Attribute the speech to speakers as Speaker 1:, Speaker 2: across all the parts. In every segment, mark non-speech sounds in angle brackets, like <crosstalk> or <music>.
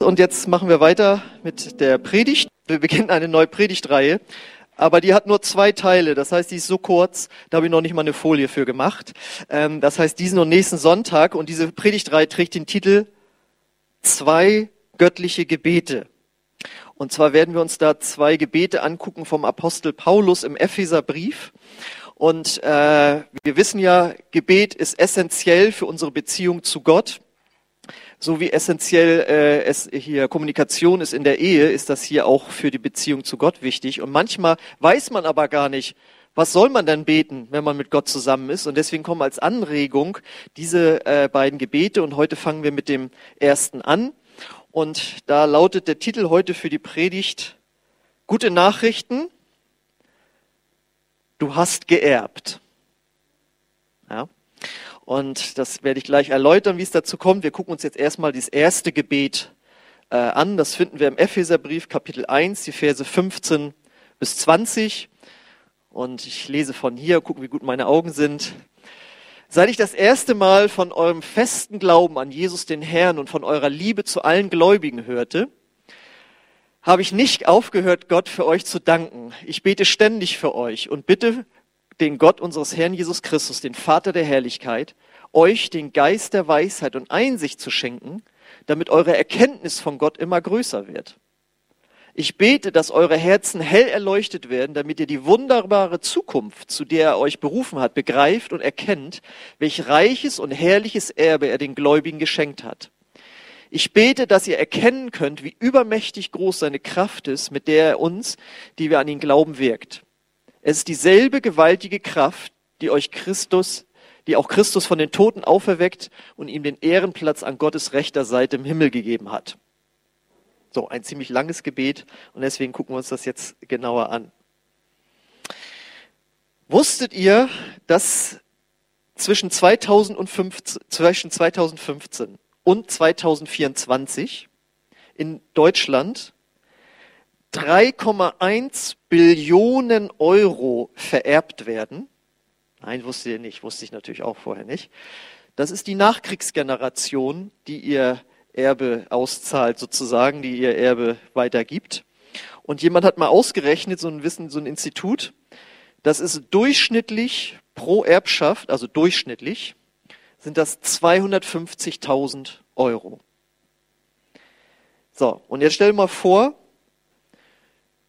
Speaker 1: Und jetzt machen wir weiter mit der Predigt. Wir beginnen eine neue Predigtreihe, aber die hat nur zwei Teile. Das heißt, die ist so kurz, da habe ich noch nicht mal eine Folie für gemacht. Ähm, das heißt, diesen und nächsten Sonntag und diese Predigtreihe trägt den Titel Zwei göttliche Gebete. Und zwar werden wir uns da zwei Gebete angucken vom Apostel Paulus im Epheserbrief. Und äh, wir wissen ja, Gebet ist essentiell für unsere Beziehung zu Gott. So wie essentiell äh, es hier Kommunikation ist in der Ehe, ist das hier auch für die Beziehung zu Gott wichtig. Und manchmal weiß man aber gar nicht, was soll man denn beten, wenn man mit Gott zusammen ist? Und deswegen kommen als Anregung diese äh, beiden Gebete. Und heute fangen wir mit dem ersten an. Und da lautet der Titel heute für die Predigt Gute Nachrichten. Du hast geerbt. Und das werde ich gleich erläutern, wie es dazu kommt. Wir gucken uns jetzt erstmal das erste Gebet äh, an. Das finden wir im Epheserbrief Kapitel 1, die Verse 15 bis 20. Und ich lese von hier, gucken, wie gut meine Augen sind. Seit ich das erste Mal von eurem festen Glauben an Jesus den Herrn und von eurer Liebe zu allen Gläubigen hörte, habe ich nicht aufgehört, Gott für euch zu danken. Ich bete ständig für euch und bitte den Gott unseres Herrn Jesus Christus, den Vater der Herrlichkeit, euch den Geist der Weisheit und Einsicht zu schenken, damit eure Erkenntnis von Gott immer größer wird. Ich bete, dass eure Herzen hell erleuchtet werden, damit ihr die wunderbare Zukunft, zu der er euch berufen hat, begreift und erkennt, welch reiches und herrliches Erbe er den Gläubigen geschenkt hat. Ich bete, dass ihr erkennen könnt, wie übermächtig groß seine Kraft ist, mit der er uns, die wir an ihn glauben, wirkt. Es ist dieselbe gewaltige Kraft, die euch Christus, die auch Christus von den Toten auferweckt und ihm den Ehrenplatz an Gottes rechter Seite im Himmel gegeben hat. So, ein ziemlich langes Gebet und deswegen gucken wir uns das jetzt genauer an. Wusstet ihr, dass zwischen 2015, zwischen 2015 und 2024 in Deutschland 3,1 Billionen Euro vererbt werden. Nein, wusste ihr nicht, wusste ich natürlich auch vorher nicht. Das ist die Nachkriegsgeneration, die ihr Erbe auszahlt sozusagen, die ihr Erbe weitergibt. Und jemand hat mal ausgerechnet, so ein Wissen, so ein Institut, das ist durchschnittlich pro Erbschaft, also durchschnittlich, sind das 250.000 Euro. So, und jetzt stell dir mal vor,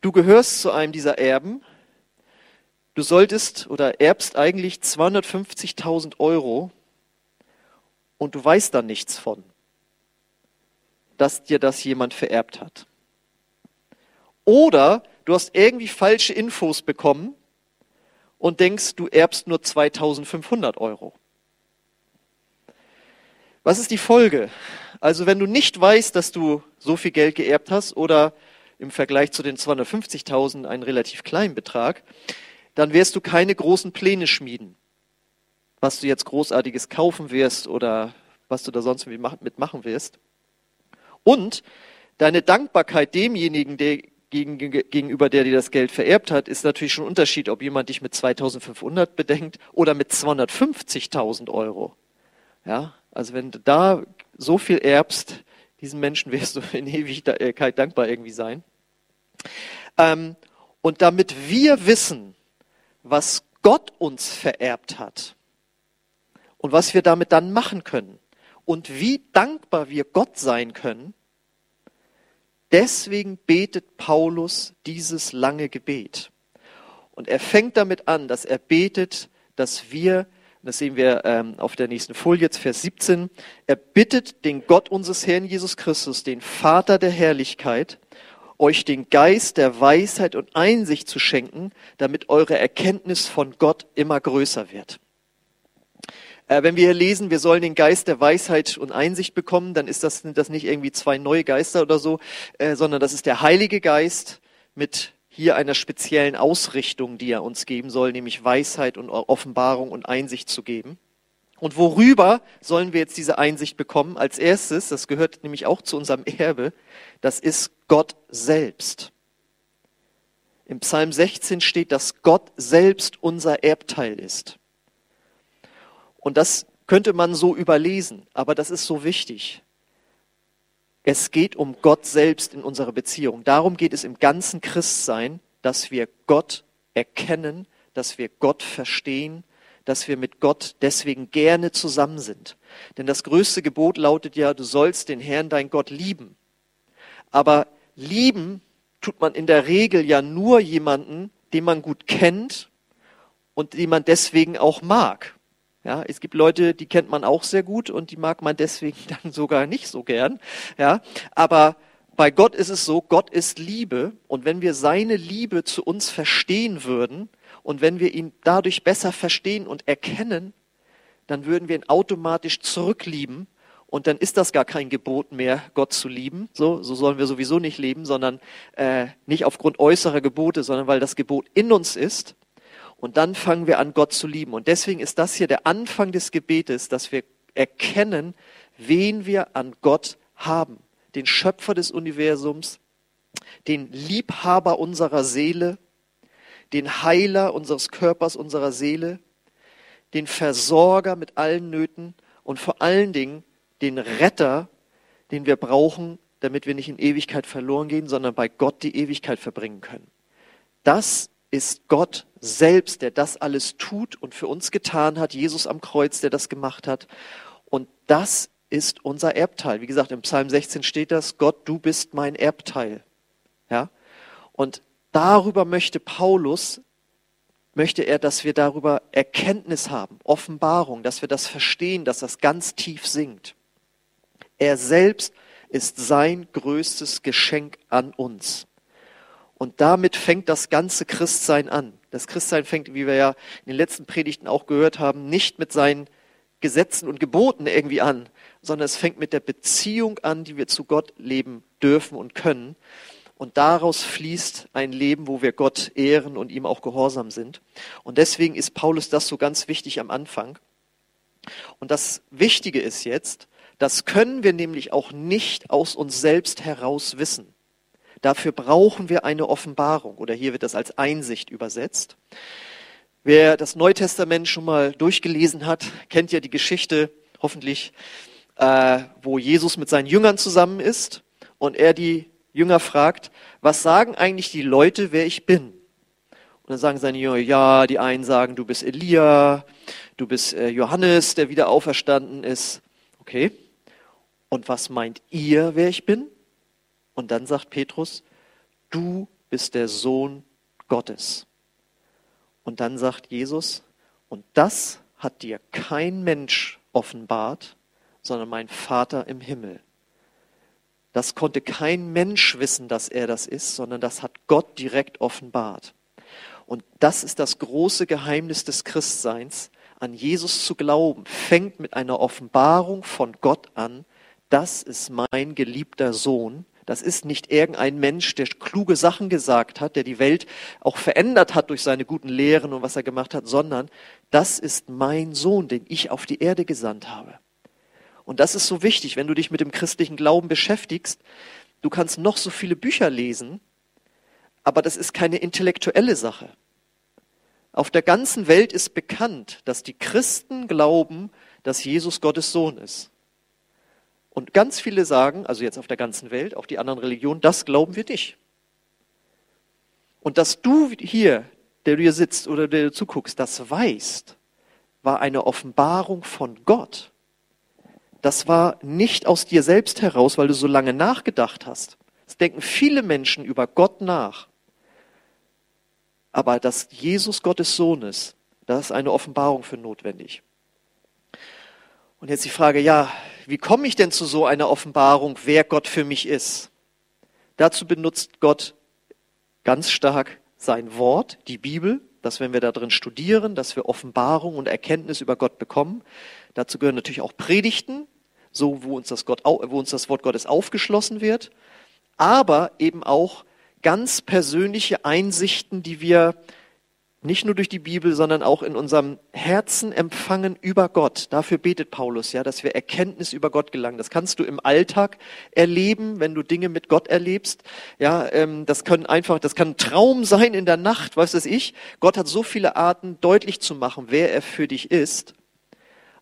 Speaker 1: du gehörst zu einem dieser Erben, du solltest oder erbst eigentlich 250.000 Euro und du weißt da nichts von, dass dir das jemand vererbt hat. Oder du hast irgendwie falsche Infos bekommen und denkst, du erbst nur 2500 Euro. Was ist die Folge? Also wenn du nicht weißt, dass du so viel Geld geerbt hast oder im Vergleich zu den 250.000 einen relativ kleinen Betrag, dann wirst du keine großen Pläne schmieden, was du jetzt großartiges kaufen wirst oder was du da sonst mitmachen wirst. Und deine Dankbarkeit demjenigen, der gegenüber der dir das Geld vererbt hat, ist natürlich schon ein Unterschied, ob jemand dich mit 2500 bedenkt oder mit 250.000 Euro. Ja, also wenn du da so viel erbst, diesen Menschen wirst du in Ewigkeit dankbar irgendwie sein. Ähm, und damit wir wissen, was Gott uns vererbt hat und was wir damit dann machen können und wie dankbar wir Gott sein können, deswegen betet Paulus dieses lange Gebet. Und er fängt damit an, dass er betet, dass wir das sehen wir ähm, auf der nächsten Folie, jetzt Vers 17. Er bittet den Gott unseres Herrn Jesus Christus, den Vater der Herrlichkeit, euch den Geist der Weisheit und Einsicht zu schenken, damit eure Erkenntnis von Gott immer größer wird. Äh, wenn wir hier lesen, wir sollen den Geist der Weisheit und Einsicht bekommen, dann ist das, sind das nicht irgendwie zwei neue Geister oder so, äh, sondern das ist der Heilige Geist mit hier einer speziellen Ausrichtung, die er uns geben soll, nämlich Weisheit und Offenbarung und Einsicht zu geben. Und worüber sollen wir jetzt diese Einsicht bekommen? Als erstes, das gehört nämlich auch zu unserem Erbe, das ist Gott selbst. Im Psalm 16 steht, dass Gott selbst unser Erbteil ist. Und das könnte man so überlesen, aber das ist so wichtig. Es geht um Gott selbst in unserer Beziehung. Darum geht es im ganzen Christsein, dass wir Gott erkennen, dass wir Gott verstehen, dass wir mit Gott deswegen gerne zusammen sind. Denn das größte Gebot lautet ja, du sollst den Herrn, dein Gott, lieben. Aber lieben tut man in der Regel ja nur jemanden, den man gut kennt und den man deswegen auch mag. Ja, es gibt Leute, die kennt man auch sehr gut und die mag man deswegen <laughs> dann sogar nicht so gern. Ja, aber bei Gott ist es so, Gott ist Liebe und wenn wir seine Liebe zu uns verstehen würden und wenn wir ihn dadurch besser verstehen und erkennen, dann würden wir ihn automatisch zurücklieben und dann ist das gar kein Gebot mehr, Gott zu lieben. So, so sollen wir sowieso nicht leben, sondern äh, nicht aufgrund äußerer Gebote, sondern weil das Gebot in uns ist. Und dann fangen wir an, Gott zu lieben. Und deswegen ist das hier der Anfang des Gebetes, dass wir erkennen, wen wir an Gott haben. Den Schöpfer des Universums, den Liebhaber unserer Seele, den Heiler unseres Körpers, unserer Seele, den Versorger mit allen Nöten und vor allen Dingen den Retter, den wir brauchen, damit wir nicht in Ewigkeit verloren gehen, sondern bei Gott die Ewigkeit verbringen können. Das ist Gott selbst, der das alles tut und für uns getan hat, Jesus am Kreuz, der das gemacht hat. Und das ist unser Erbteil. Wie gesagt, im Psalm 16 steht das, Gott, du bist mein Erbteil. Ja? Und darüber möchte Paulus möchte er, dass wir darüber Erkenntnis haben, Offenbarung, dass wir das verstehen, dass das ganz tief sinkt. Er selbst ist sein größtes Geschenk an uns. Und damit fängt das ganze Christsein an. Das Christsein fängt, wie wir ja in den letzten Predigten auch gehört haben, nicht mit seinen Gesetzen und Geboten irgendwie an, sondern es fängt mit der Beziehung an, die wir zu Gott leben dürfen und können. Und daraus fließt ein Leben, wo wir Gott ehren und ihm auch gehorsam sind. Und deswegen ist Paulus das so ganz wichtig am Anfang. Und das Wichtige ist jetzt, das können wir nämlich auch nicht aus uns selbst heraus wissen. Dafür brauchen wir eine Offenbarung oder hier wird das als Einsicht übersetzt. Wer das Neue Testament schon mal durchgelesen hat, kennt ja die Geschichte hoffentlich, äh, wo Jesus mit seinen Jüngern zusammen ist und er die Jünger fragt, was sagen eigentlich die Leute, wer ich bin? Und dann sagen seine Jünger, ja, die einen sagen, du bist Elia, du bist äh, Johannes, der wieder auferstanden ist. Okay. Und was meint ihr, wer ich bin? Und dann sagt Petrus, du bist der Sohn Gottes. Und dann sagt Jesus, und das hat dir kein Mensch offenbart, sondern mein Vater im Himmel. Das konnte kein Mensch wissen, dass er das ist, sondern das hat Gott direkt offenbart. Und das ist das große Geheimnis des Christseins. An Jesus zu glauben, fängt mit einer Offenbarung von Gott an. Das ist mein geliebter Sohn. Das ist nicht irgendein Mensch, der kluge Sachen gesagt hat, der die Welt auch verändert hat durch seine guten Lehren und was er gemacht hat, sondern das ist mein Sohn, den ich auf die Erde gesandt habe. Und das ist so wichtig, wenn du dich mit dem christlichen Glauben beschäftigst. Du kannst noch so viele Bücher lesen, aber das ist keine intellektuelle Sache. Auf der ganzen Welt ist bekannt, dass die Christen glauben, dass Jesus Gottes Sohn ist. Und ganz viele sagen, also jetzt auf der ganzen Welt, auch die anderen Religionen, das glauben wir nicht. Und dass du hier, der du hier sitzt oder der du zuguckst, das weißt, war eine Offenbarung von Gott das war nicht aus dir selbst heraus, weil du so lange nachgedacht hast. Es denken viele Menschen über Gott nach. Aber dass Jesus Gottes Sohn ist, da ist eine Offenbarung für notwendig. Und jetzt die Frage, ja, wie komme ich denn zu so einer Offenbarung, wer Gott für mich ist? Dazu benutzt Gott ganz stark sein Wort, die Bibel, dass wenn wir da drin studieren, dass wir Offenbarung und Erkenntnis über Gott bekommen. Dazu gehören natürlich auch Predigten, so wo uns das, Gott, wo uns das Wort Gottes aufgeschlossen wird, aber eben auch ganz persönliche Einsichten, die wir nicht nur durch die Bibel, sondern auch in unserem Herzen empfangen über Gott. Dafür betet Paulus, ja, dass wir Erkenntnis über Gott gelangen. Das kannst du im Alltag erleben, wenn du Dinge mit Gott erlebst. Ja, ähm, das kann einfach, das kann ein Traum sein in der Nacht, was weiß ich. Gott hat so viele Arten, deutlich zu machen, wer er für dich ist.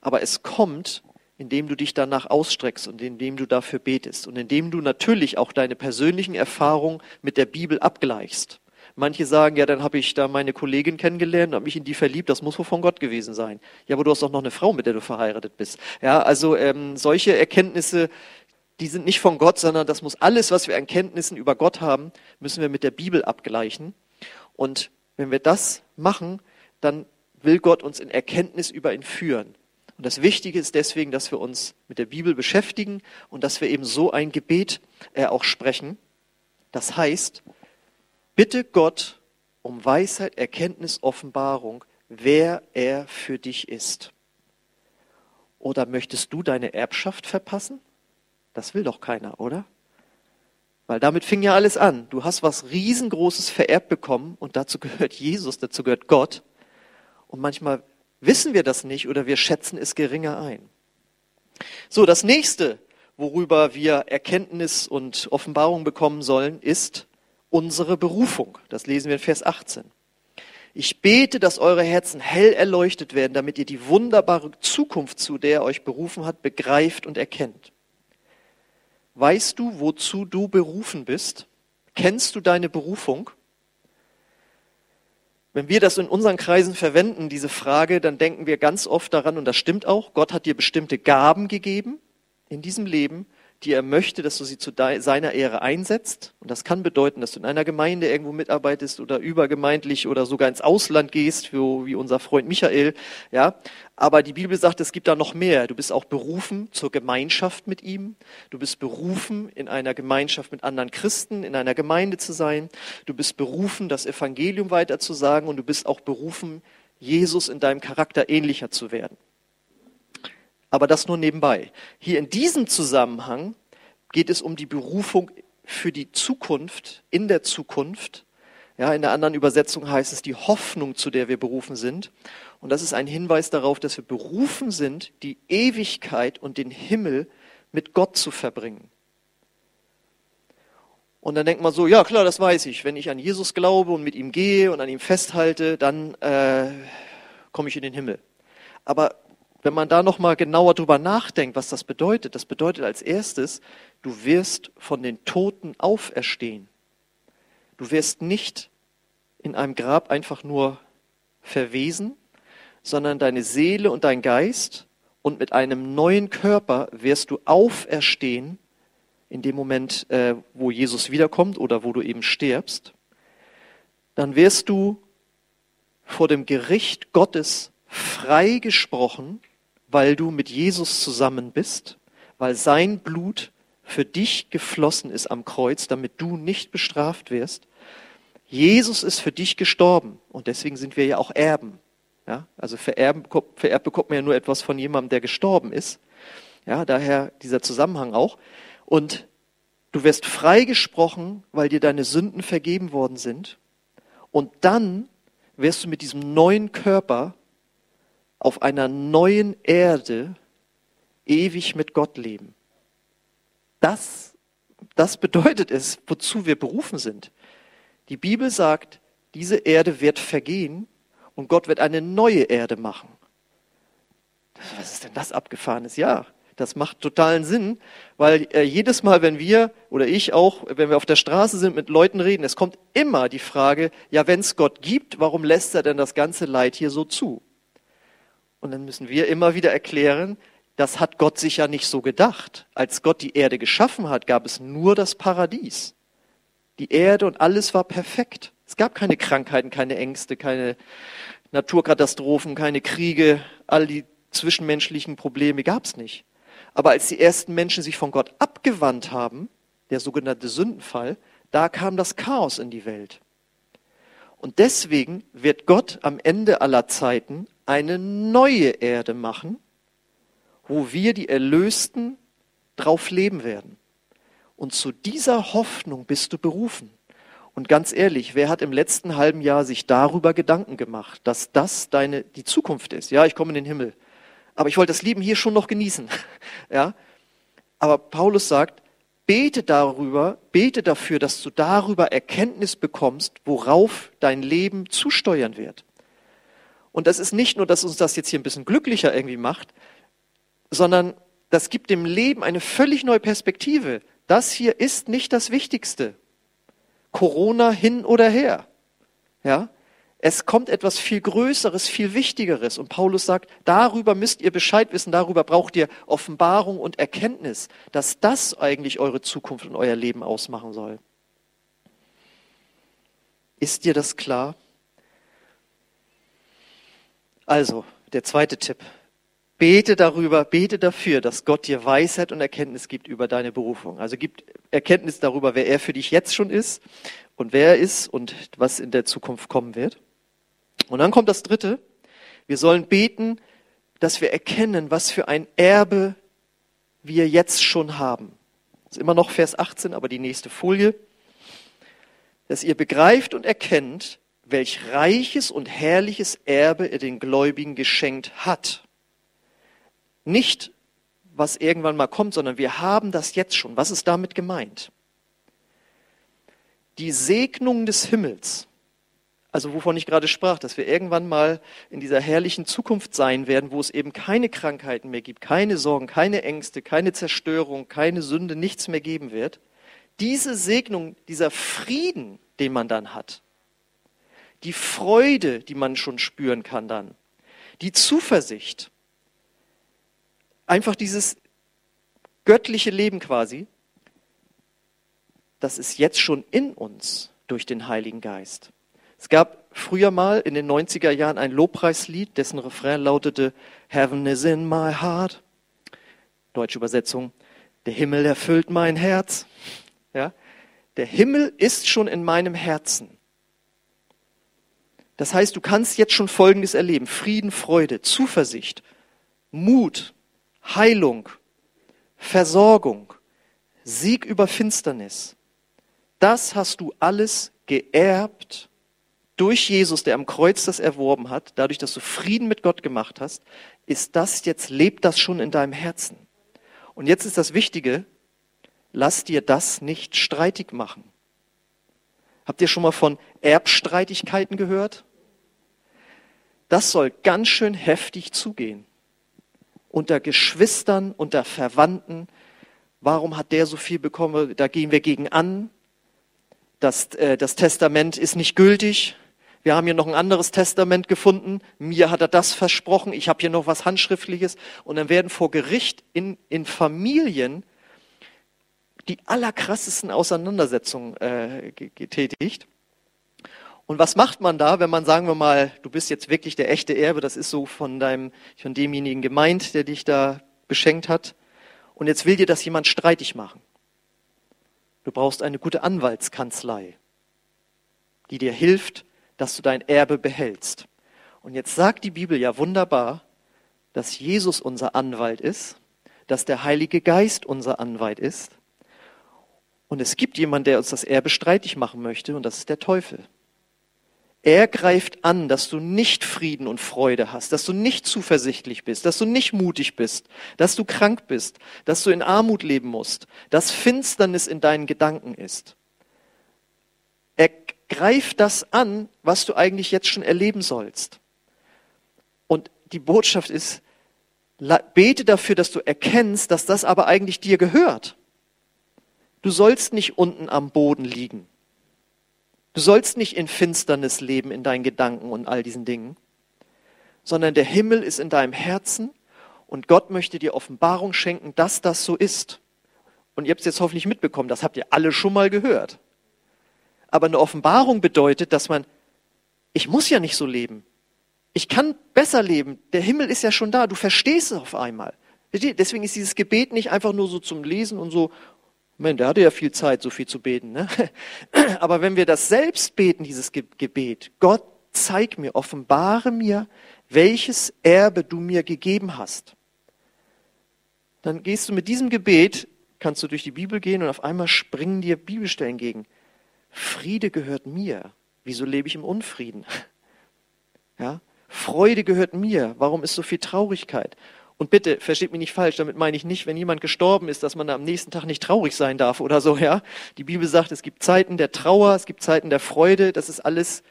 Speaker 1: Aber es kommt indem du dich danach ausstreckst und indem du dafür betest und indem du natürlich auch deine persönlichen Erfahrungen mit der Bibel abgleichst. Manche sagen, ja, dann habe ich da meine Kollegin kennengelernt und habe mich in die verliebt, das muss wohl von Gott gewesen sein. Ja, aber du hast doch noch eine Frau, mit der du verheiratet bist. Ja, also ähm, solche Erkenntnisse, die sind nicht von Gott, sondern das muss alles, was wir an Kenntnissen über Gott haben, müssen wir mit der Bibel abgleichen. Und wenn wir das machen, dann will Gott uns in Erkenntnis über ihn führen. Und das Wichtige ist deswegen, dass wir uns mit der Bibel beschäftigen und dass wir eben so ein Gebet äh, auch sprechen. Das heißt, Bitte Gott um Weisheit, Erkenntnis, Offenbarung, wer er für dich ist. Oder möchtest du deine Erbschaft verpassen? Das will doch keiner, oder? Weil damit fing ja alles an. Du hast was riesengroßes vererbt bekommen und dazu gehört Jesus, dazu gehört Gott. Und manchmal wissen wir das nicht oder wir schätzen es geringer ein. So, das nächste, worüber wir Erkenntnis und Offenbarung bekommen sollen, ist, unsere Berufung. Das lesen wir in Vers 18. Ich bete, dass eure Herzen hell erleuchtet werden, damit ihr die wunderbare Zukunft, zu der er euch berufen hat, begreift und erkennt. Weißt du, wozu du berufen bist? Kennst du deine Berufung? Wenn wir das in unseren Kreisen verwenden, diese Frage, dann denken wir ganz oft daran, und das stimmt auch, Gott hat dir bestimmte Gaben gegeben in diesem Leben die er möchte, dass du sie zu seiner Ehre einsetzt. Und das kann bedeuten, dass du in einer Gemeinde irgendwo mitarbeitest oder übergemeindlich oder sogar ins Ausland gehst, wie unser Freund Michael. Ja, aber die Bibel sagt, es gibt da noch mehr. Du bist auch berufen zur Gemeinschaft mit ihm. Du bist berufen, in einer Gemeinschaft mit anderen Christen, in einer Gemeinde zu sein. Du bist berufen, das Evangelium weiterzusagen und du bist auch berufen, Jesus in deinem Charakter ähnlicher zu werden aber das nur nebenbei. Hier in diesem Zusammenhang geht es um die Berufung für die Zukunft, in der Zukunft. Ja, in der anderen Übersetzung heißt es die Hoffnung, zu der wir berufen sind. Und das ist ein Hinweis darauf, dass wir berufen sind, die Ewigkeit und den Himmel mit Gott zu verbringen. Und dann denkt man so, ja klar, das weiß ich. Wenn ich an Jesus glaube und mit ihm gehe und an ihm festhalte, dann äh, komme ich in den Himmel. Aber wenn man da noch mal genauer drüber nachdenkt, was das bedeutet, das bedeutet als erstes, du wirst von den Toten auferstehen. Du wirst nicht in einem Grab einfach nur verwesen, sondern deine Seele und dein Geist und mit einem neuen Körper wirst du auferstehen in dem Moment, äh, wo Jesus wiederkommt oder wo du eben stirbst. Dann wirst du vor dem Gericht Gottes freigesprochen weil du mit Jesus zusammen bist, weil sein Blut für dich geflossen ist am Kreuz, damit du nicht bestraft wirst. Jesus ist für dich gestorben und deswegen sind wir ja auch Erben. Ja, also vererben, vererbt bekommt man ja nur etwas von jemandem, der gestorben ist. Ja, daher dieser Zusammenhang auch. Und du wirst freigesprochen, weil dir deine Sünden vergeben worden sind. Und dann wirst du mit diesem neuen Körper auf einer neuen Erde ewig mit Gott leben. Das, das bedeutet es, wozu wir berufen sind. Die Bibel sagt, diese Erde wird vergehen und Gott wird eine neue Erde machen. Was ist denn das abgefahrenes? Ja, das macht totalen Sinn, weil äh, jedes Mal, wenn wir oder ich auch, wenn wir auf der Straße sind, mit Leuten reden, es kommt immer die Frage, ja, wenn es Gott gibt, warum lässt er denn das ganze Leid hier so zu? Und dann müssen wir immer wieder erklären, das hat Gott sich ja nicht so gedacht. Als Gott die Erde geschaffen hat, gab es nur das Paradies. Die Erde und alles war perfekt. Es gab keine Krankheiten, keine Ängste, keine Naturkatastrophen, keine Kriege, all die zwischenmenschlichen Probleme gab es nicht. Aber als die ersten Menschen sich von Gott abgewandt haben, der sogenannte Sündenfall, da kam das Chaos in die Welt. Und deswegen wird Gott am Ende aller Zeiten eine neue Erde machen, wo wir die Erlösten drauf leben werden. Und zu dieser Hoffnung bist du berufen. Und ganz ehrlich, wer hat im letzten halben Jahr sich darüber Gedanken gemacht, dass das deine, die Zukunft ist? Ja, ich komme in den Himmel. Aber ich wollte das Leben hier schon noch genießen. <laughs> Ja. Aber Paulus sagt, bete darüber, bete dafür, dass du darüber Erkenntnis bekommst, worauf dein Leben zusteuern wird. Und das ist nicht nur, dass uns das jetzt hier ein bisschen glücklicher irgendwie macht, sondern das gibt dem Leben eine völlig neue Perspektive. Das hier ist nicht das Wichtigste. Corona hin oder her. Ja? Es kommt etwas viel Größeres, viel Wichtigeres. Und Paulus sagt, darüber müsst ihr Bescheid wissen, darüber braucht ihr Offenbarung und Erkenntnis, dass das eigentlich eure Zukunft und euer Leben ausmachen soll. Ist dir das klar? Also, der zweite Tipp. Bete darüber, bete dafür, dass Gott dir Weisheit und Erkenntnis gibt über deine Berufung. Also gibt Erkenntnis darüber, wer er für dich jetzt schon ist und wer er ist und was in der Zukunft kommen wird. Und dann kommt das Dritte. Wir sollen beten, dass wir erkennen, was für ein Erbe wir jetzt schon haben. Das ist immer noch Vers 18, aber die nächste Folie. Dass ihr begreift und erkennt, welch reiches und herrliches Erbe er den Gläubigen geschenkt hat. Nicht, was irgendwann mal kommt, sondern wir haben das jetzt schon. Was ist damit gemeint? Die Segnung des Himmels also wovon ich gerade sprach, dass wir irgendwann mal in dieser herrlichen Zukunft sein werden, wo es eben keine Krankheiten mehr gibt, keine Sorgen, keine Ängste, keine Zerstörung, keine Sünde, nichts mehr geben wird. Diese Segnung, dieser Frieden, den man dann hat, die Freude, die man schon spüren kann dann, die Zuversicht, einfach dieses göttliche Leben quasi, das ist jetzt schon in uns durch den Heiligen Geist. Es gab früher mal in den 90er Jahren ein Lobpreislied, dessen Refrain lautete Heaven is in my heart. Deutsche Übersetzung, der Himmel erfüllt mein Herz. Ja? Der Himmel ist schon in meinem Herzen. Das heißt, du kannst jetzt schon Folgendes erleben. Frieden, Freude, Zuversicht, Mut, Heilung, Versorgung, Sieg über Finsternis. Das hast du alles geerbt durch Jesus, der am Kreuz das erworben hat, dadurch, dass du Frieden mit Gott gemacht hast, ist das jetzt, lebt das schon in deinem Herzen. Und jetzt ist das Wichtige, lass dir das nicht streitig machen. Habt ihr schon mal von Erbstreitigkeiten gehört? Das soll ganz schön heftig zugehen. Unter Geschwistern, unter Verwandten. Warum hat der so viel bekommen? Da gehen wir gegen an. Das, äh, das Testament ist nicht gültig. Wir haben hier noch ein anderes Testament gefunden. Mir hat er das versprochen. Ich habe hier noch was Handschriftliches. Und dann werden vor Gericht in, in Familien die allerkrassesten Auseinandersetzungen äh, getätigt. Und was macht man da, wenn man, sagen wir mal, du bist jetzt wirklich der echte Erbe, das ist so von deinem, von demjenigen gemeint, der dich da beschenkt hat. Und jetzt will dir das jemand streitig machen. Du brauchst eine gute Anwaltskanzlei, die dir hilft, dass du dein Erbe behältst. Und jetzt sagt die Bibel ja wunderbar, dass Jesus unser Anwalt ist, dass der Heilige Geist unser Anwalt ist. Und es gibt jemanden, der uns das Erbe streitig machen möchte, und das ist der Teufel. Er greift an, dass du nicht Frieden und Freude hast, dass du nicht zuversichtlich bist, dass du nicht mutig bist, dass du krank bist, dass du in Armut leben musst, dass Finsternis in deinen Gedanken ist. Er greif das an, was du eigentlich jetzt schon erleben sollst. Und die Botschaft ist, bete dafür, dass du erkennst, dass das aber eigentlich dir gehört. Du sollst nicht unten am Boden liegen. Du sollst nicht in Finsternis leben in deinen Gedanken und all diesen Dingen, sondern der Himmel ist in deinem Herzen und Gott möchte dir Offenbarung schenken, dass das so ist. Und ihr habt es jetzt hoffentlich mitbekommen, das habt ihr alle schon mal gehört. Aber eine Offenbarung bedeutet, dass man, ich muss ja nicht so leben. Ich kann besser leben. Der Himmel ist ja schon da. Du verstehst es auf einmal. Deswegen ist dieses Gebet nicht einfach nur so zum Lesen und so, Moment, der hatte ja viel Zeit, so viel zu beten. Ne? <clears throat> Aber wenn wir das selbst beten, dieses Gebet, Gott, zeig mir, offenbare mir, welches Erbe du mir gegeben hast. Dann gehst du mit diesem Gebet, kannst du durch die Bibel gehen und auf einmal springen dir Bibelstellen entgegen. Friede gehört mir. Wieso lebe ich im Unfrieden? <laughs> Ja? Freude gehört mir. Warum ist so viel Traurigkeit? Und bitte, versteht mich nicht falsch, damit meine ich nicht, wenn jemand gestorben ist, dass man am nächsten Tag nicht traurig sein darf oder so, ja. Die Bibel sagt, es gibt Zeiten der Trauer, es gibt Zeiten der Freude, das ist alles,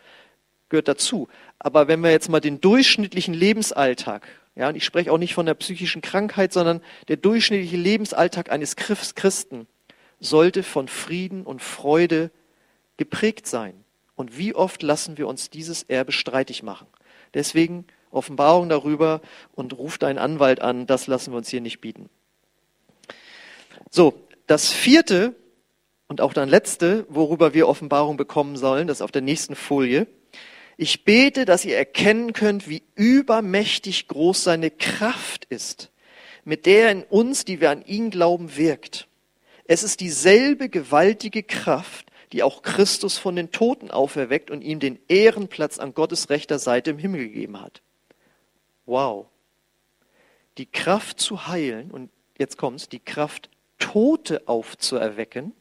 Speaker 1: gehört dazu. Aber wenn wir jetzt mal den durchschnittlichen Lebensalltag Ja, und ich spreche auch nicht von der psychischen Krankheit, sondern der durchschnittliche Lebensalltag eines Christen sollte von Frieden und Freude geprägt sein. Und wie oft lassen wir uns dieses Erbe streitig machen? Deswegen Offenbarung darüber und ruf deinen Anwalt an, das lassen wir uns hier nicht bieten. So, das vierte und auch dann letzte, worüber wir Offenbarung bekommen sollen, das auf der nächsten Folie. Ich bete, dass ihr erkennen könnt, wie übermächtig groß seine Kraft ist, mit der er in uns, die wir an ihn glauben, wirkt. Es ist dieselbe gewaltige Kraft, die auch Christus von den Toten auferweckt und ihm den Ehrenplatz an Gottes rechter Seite im Himmel gegeben hat. Wow. Die Kraft zu heilen, und jetzt kommt's, die Kraft Tote aufzuerwecken,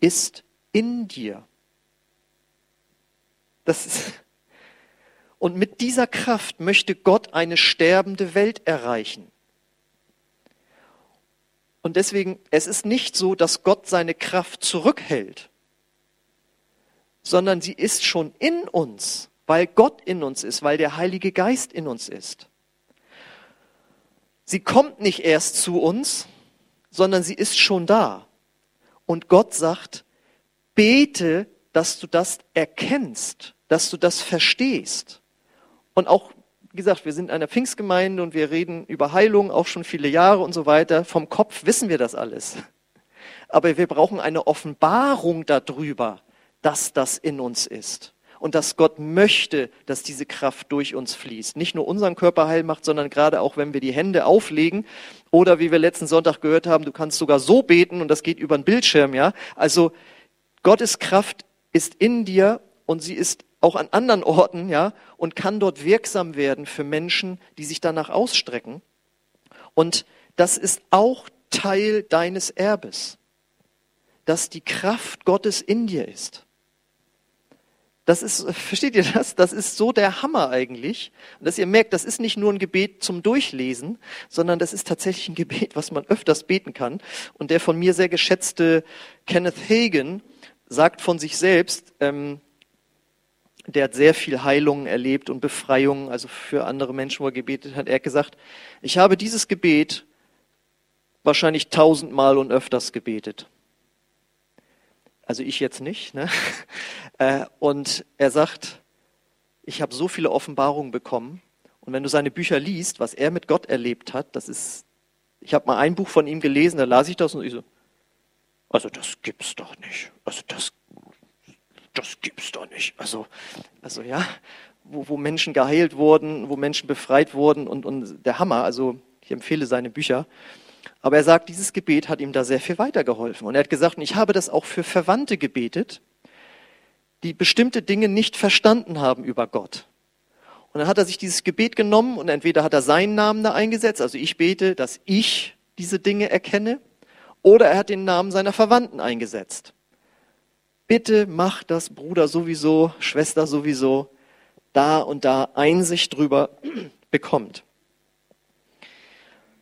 Speaker 1: ist in dir. Das ist, <laughs> und mit dieser Kraft möchte Gott eine sterbende Welt erreichen. Und deswegen, es ist nicht so, dass Gott seine Kraft zurückhält, sondern sie ist schon in uns, weil Gott in uns ist, weil der Heilige Geist in uns ist. Sie kommt nicht erst zu uns, sondern sie ist schon da. Und Gott sagt, bete, dass du das erkennst, dass du das verstehst. Und auch, wie gesagt, wir sind eine Pfingstgemeinde und wir reden über Heilung auch schon viele Jahre und so weiter. Vom Kopf wissen wir das alles. Aber wir brauchen eine Offenbarung darüber, dass das in uns ist und dass Gott möchte, dass diese Kraft durch uns fließt. Nicht nur unseren Körper heil macht, sondern gerade auch, wenn wir die Hände auflegen oder wie wir letzten Sonntag gehört haben, du kannst sogar so beten und das geht über den Bildschirm, ja. Also Gottes Kraft ist in dir und sie ist auch an anderen Orten, ja, und kann dort wirksam werden für Menschen, die sich danach ausstrecken. Und das ist auch Teil deines Erbes, dass die Kraft Gottes in dir ist. Das ist, <laughs> versteht ihr das? Das ist so der Hammer eigentlich. Dass ihr merkt, das ist nicht nur ein Gebet zum Durchlesen, sondern das ist tatsächlich ein Gebet, was man öfters beten kann. Und der von mir sehr geschätzte Kenneth Hagen sagt von sich selbst, ähm, der hat sehr viel Heilungen erlebt und Befreiungen, also für andere Menschen, wo er gebetet hat. Er hat gesagt, ich habe dieses Gebet wahrscheinlich tausendmal und öfters gebetet. Also ich jetzt nicht. Ne? <laughs> Äh, und er sagt, ich habe so viele Offenbarungen bekommen. Und wenn du seine Bücher liest, was er mit Gott erlebt hat, das ist, ich habe mal ein Buch von ihm gelesen, da las ich das und ich so, also das gibt's doch nicht. Also das, das gibt's doch nicht. Also, also ja, wo, wo Menschen geheilt wurden, wo Menschen befreit wurden und, und der Hammer. Also ich empfehle seine Bücher. Aber er sagt, dieses Gebet hat ihm da sehr viel weitergeholfen. Und er hat gesagt, ich habe das auch für Verwandte gebetet, die bestimmte Dinge nicht verstanden haben über Gott. Und dann hat er sich dieses Gebet genommen und entweder hat er seinen Namen da eingesetzt, also ich bete, dass ich diese Dinge erkenne, oder er hat den Namen seiner Verwandten eingesetzt. Bitte mach das Bruder sowieso, Schwester sowieso, da und da Einsicht drüber <clears throat> bekommt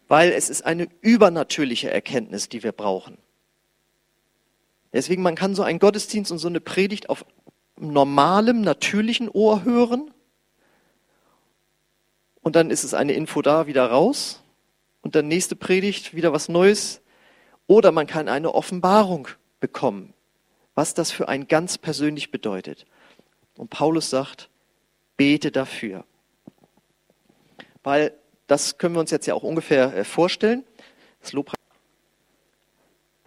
Speaker 1: weil es ist eine übernatürliche Erkenntnis, die wir brauchen. Deswegen, man kann so einen Gottesdienst und so eine Predigt auf normalem, natürlichen Ohr hören und dann ist es eine Info da, wieder raus und dann nächste Predigt, wieder was Neues. Oder man kann eine Offenbarung bekommen, was das für ein ganz persönlich bedeutet. Und Paulus sagt, bete dafür. Weil das können wir uns jetzt ja auch ungefähr äh, vorstellen.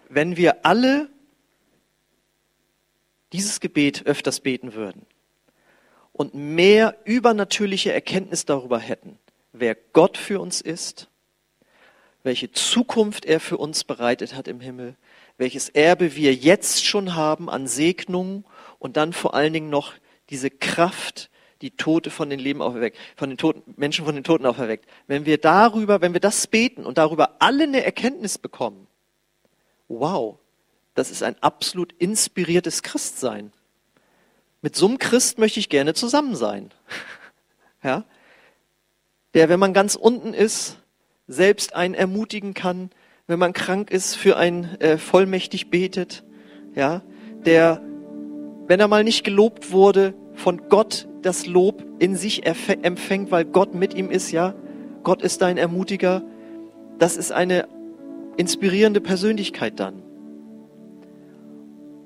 Speaker 1: Wenn wir alle dieses Gebet öfters beten würden und mehr übernatürliche Erkenntnis darüber hätten, wer Gott für uns ist, welche Zukunft er für uns bereitet hat im Himmel, welches Erbe wir jetzt schon haben an Segnungen und dann vor allen Dingen noch diese Kraft, die Tote von den Leben auferweckt, von den Toten, Menschen von den Toten auferweckt. Wenn wir darüber, wenn wir das beten und darüber alle eine Erkenntnis bekommen, wow, das ist ein absolut inspiriertes Christsein. Mit so einem Christ möchte ich gerne zusammen sein. <laughs> Ja? Der, wenn man ganz unten ist, selbst einen ermutigen kann, wenn man krank ist, für einen äh, vollmächtig betet, ja, der, wenn er mal nicht gelobt wurde, von Gott das Lob in sich empfängt, weil Gott mit ihm ist, ja, Gott ist dein Ermutiger, das ist eine inspirierende Persönlichkeit dann.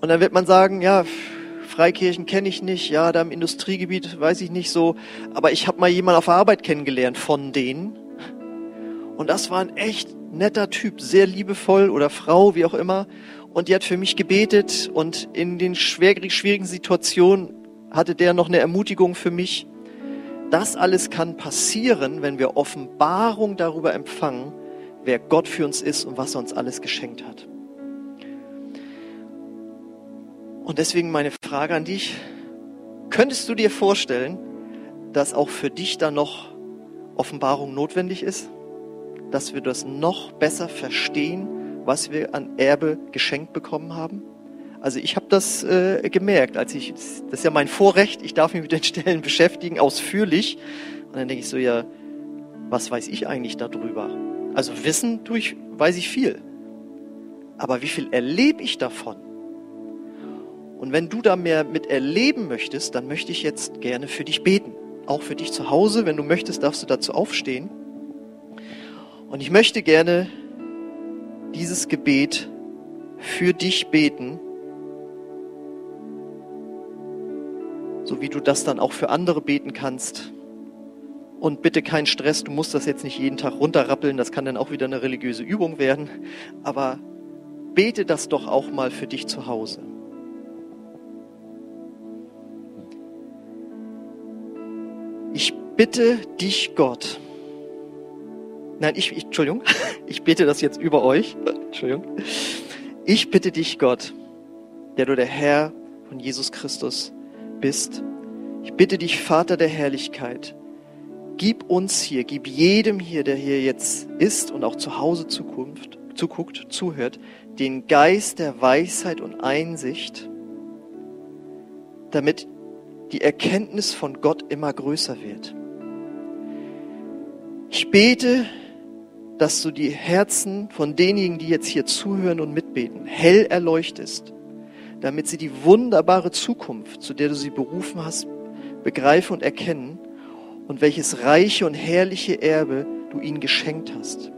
Speaker 1: Und dann wird man sagen, ja, Freikirchen kenne ich nicht, ja, da im Industriegebiet weiß ich nicht so, aber ich habe mal jemanden auf der Arbeit kennengelernt von denen. Und das war ein echt netter Typ, sehr liebevoll oder Frau, wie auch immer. Und die hat für mich gebetet und in den schwierigen Situationen hatte der noch eine Ermutigung für mich. Das alles kann passieren, wenn wir Offenbarung darüber empfangen, wer Gott für uns ist und was er uns alles geschenkt hat. Und deswegen meine Frage an dich, könntest du dir vorstellen, dass auch für dich da noch Offenbarung notwendig ist? Dass wir das noch besser verstehen, was wir an Erbe geschenkt bekommen haben? Also ich habe das äh, gemerkt, als ich, das ist ja mein Vorrecht, ich darf mich mit den <laughs> Stellen beschäftigen, ausführlich. Und dann denke ich so, ja, was weiß ich eigentlich darüber? Also wissen tue ich, weiß ich viel. Aber wie viel erlebe ich davon? Und wenn du da mehr mit erleben möchtest, dann möchte ich jetzt gerne für dich beten. Auch für dich zu Hause. Wenn du möchtest, darfst du dazu aufstehen. Und ich möchte gerne dieses Gebet für dich beten, so wie du das dann auch für andere beten kannst. Und bitte kein Stress, du musst das jetzt nicht jeden Tag runterrappeln, das kann dann auch wieder eine religiöse Übung werden. Aber bete das doch auch mal für dich zu Hause. Ich bitte dich, Gott. Nein, ich, ich, Entschuldigung, <laughs> ich bete das jetzt über euch. Entschuldigung. Ich bitte dich, Gott, der du der Herr von Jesus Christus bist. Ich bitte dich, Vater der Herrlichkeit, gib uns hier, gib jedem hier, der hier jetzt ist und auch zu Hause Zukunft, zuguckt, zuhört, den Geist der Weisheit und Einsicht, damit die Erkenntnis von Gott immer größer wird. Ich bete, dass du die Herzen von denjenigen, die jetzt hier zuhören und mitbeten, hell erleuchtest, damit sie die wunderbare Zukunft, zu der du sie berufen hast, begreifen und erkennen und welches reiche und herrliche Erbe du ihnen geschenkt hast.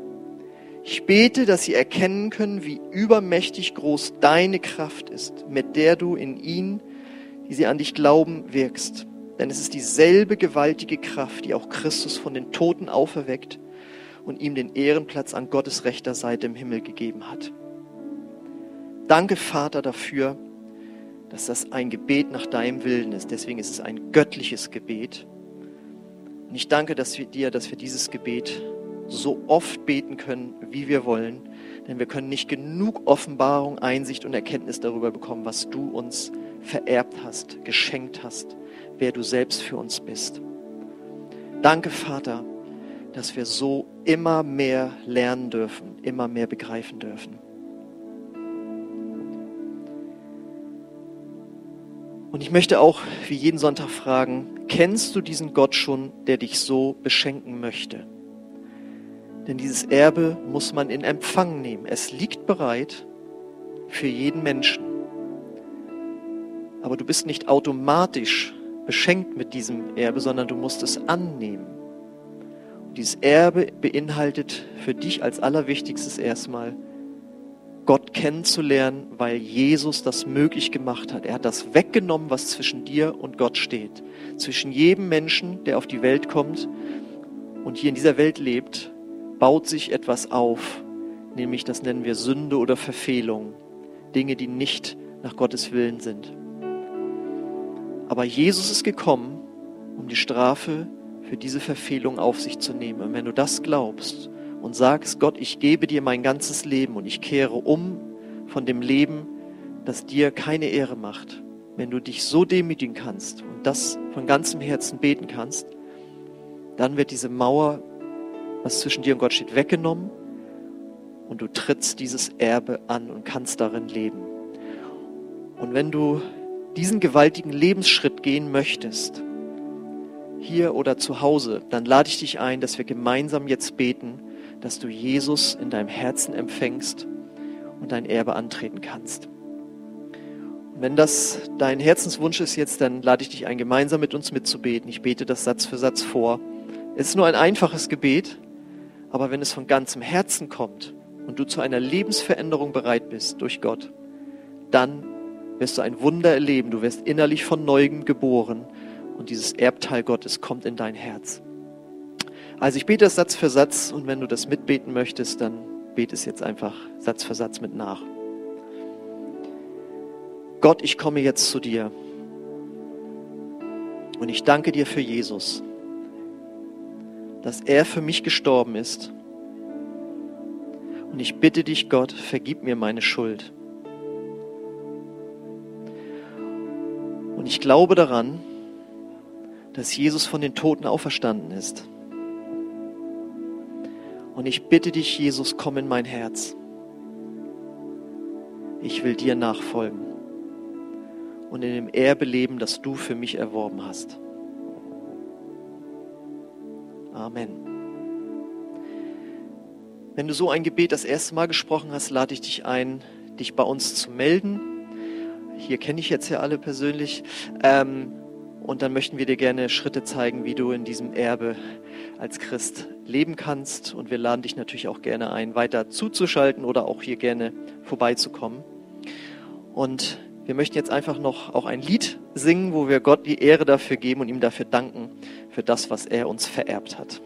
Speaker 1: Ich bete, dass sie erkennen können, wie übermächtig groß deine Kraft ist, mit der du in ihnen die sie an dich glauben, wirkst. Denn es ist dieselbe gewaltige Kraft, die auch Christus von den Toten auferweckt und ihm den Ehrenplatz an Gottes rechter Seite im Himmel gegeben hat. Danke, Vater, dafür, dass das ein Gebet nach deinem Willen ist. Deswegen ist es ein göttliches Gebet. Und ich danke dass wir dir, dass wir dieses Gebet so oft beten können, wie wir wollen. Denn wir können nicht genug Offenbarung, Einsicht und Erkenntnis darüber bekommen, was du uns vererbt hast, geschenkt hast, wer du selbst für uns bist. Danke, Vater, dass wir so immer mehr lernen dürfen, immer mehr begreifen dürfen. Und ich möchte auch wie jeden Sonntag fragen, kennst du diesen Gott schon, der dich so beschenken möchte? Denn dieses Erbe muss man in Empfang nehmen. Es liegt bereit für jeden Menschen. Aber du bist nicht automatisch beschenkt mit diesem Erbe, sondern du musst es annehmen. Und dieses Erbe beinhaltet für dich als allerwichtigstes erstmal, Gott kennenzulernen, weil Jesus das möglich gemacht hat. Er hat das weggenommen, was zwischen dir und Gott steht. Zwischen jedem Menschen, der auf die Welt kommt und hier in dieser Welt lebt, baut sich etwas auf, nämlich das nennen wir Sünde oder Verfehlung. Dinge, die nicht nach Gottes Willen sind. Aber Jesus ist gekommen, um die Strafe für diese Verfehlung auf sich zu nehmen. Und wenn du das glaubst und sagst, Gott, ich gebe dir mein ganzes Leben und ich kehre um von dem Leben, das dir keine Ehre macht, wenn du dich so demütigen kannst und das von ganzem Herzen beten kannst, dann wird diese Mauer, was zwischen dir und Gott steht, weggenommen und du trittst dieses Erbe an und kannst darin leben. Und wenn du diesen gewaltigen Lebensschritt gehen möchtest, hier oder zu Hause, dann lade ich dich ein, dass wir gemeinsam jetzt beten, dass du Jesus in deinem Herzen empfängst und dein Erbe antreten kannst. Und wenn das dein Herzenswunsch ist jetzt, dann lade ich dich ein, gemeinsam mit uns mitzubeten. Ich bete das Satz für Satz vor. Es ist nur ein einfaches Gebet, Aber wenn es von ganzem Herzen kommt und du zu einer Lebensveränderung bereit bist durch Gott, dann wirst du ein Wunder erleben. Du wirst innerlich von neuem geboren und dieses Erbteil Gottes kommt in dein Herz. Also ich bete das Satz für Satz und wenn du das mitbeten möchtest, dann bete es jetzt einfach Satz für Satz mit nach. Gott, ich komme jetzt zu dir und ich danke dir für Jesus, dass er für mich gestorben ist. Und ich bitte dich, Gott, vergib mir meine Schuld. Und ich glaube daran, dass Jesus von den Toten auferstanden ist. Und ich bitte dich, Jesus, komm in mein Herz. Ich will dir nachfolgen und in dem Erbe leben, das du für mich erworben hast. Amen. Wenn du so ein Gebet das erste Mal gesprochen hast, lade ich dich ein, dich bei uns zu melden. Hier kenne ich jetzt ja alle persönlich. Ähm, und dann möchten wir dir gerne Schritte zeigen, wie du in diesem Erbe als Christ leben kannst. Und wir laden dich natürlich auch gerne ein, weiter zuzuschalten oder auch hier gerne vorbeizukommen. Und wir möchten jetzt einfach noch auch ein Lied singen, wo wir Gott die Ehre dafür geben und ihm dafür danken, für das, was er uns vererbt hat.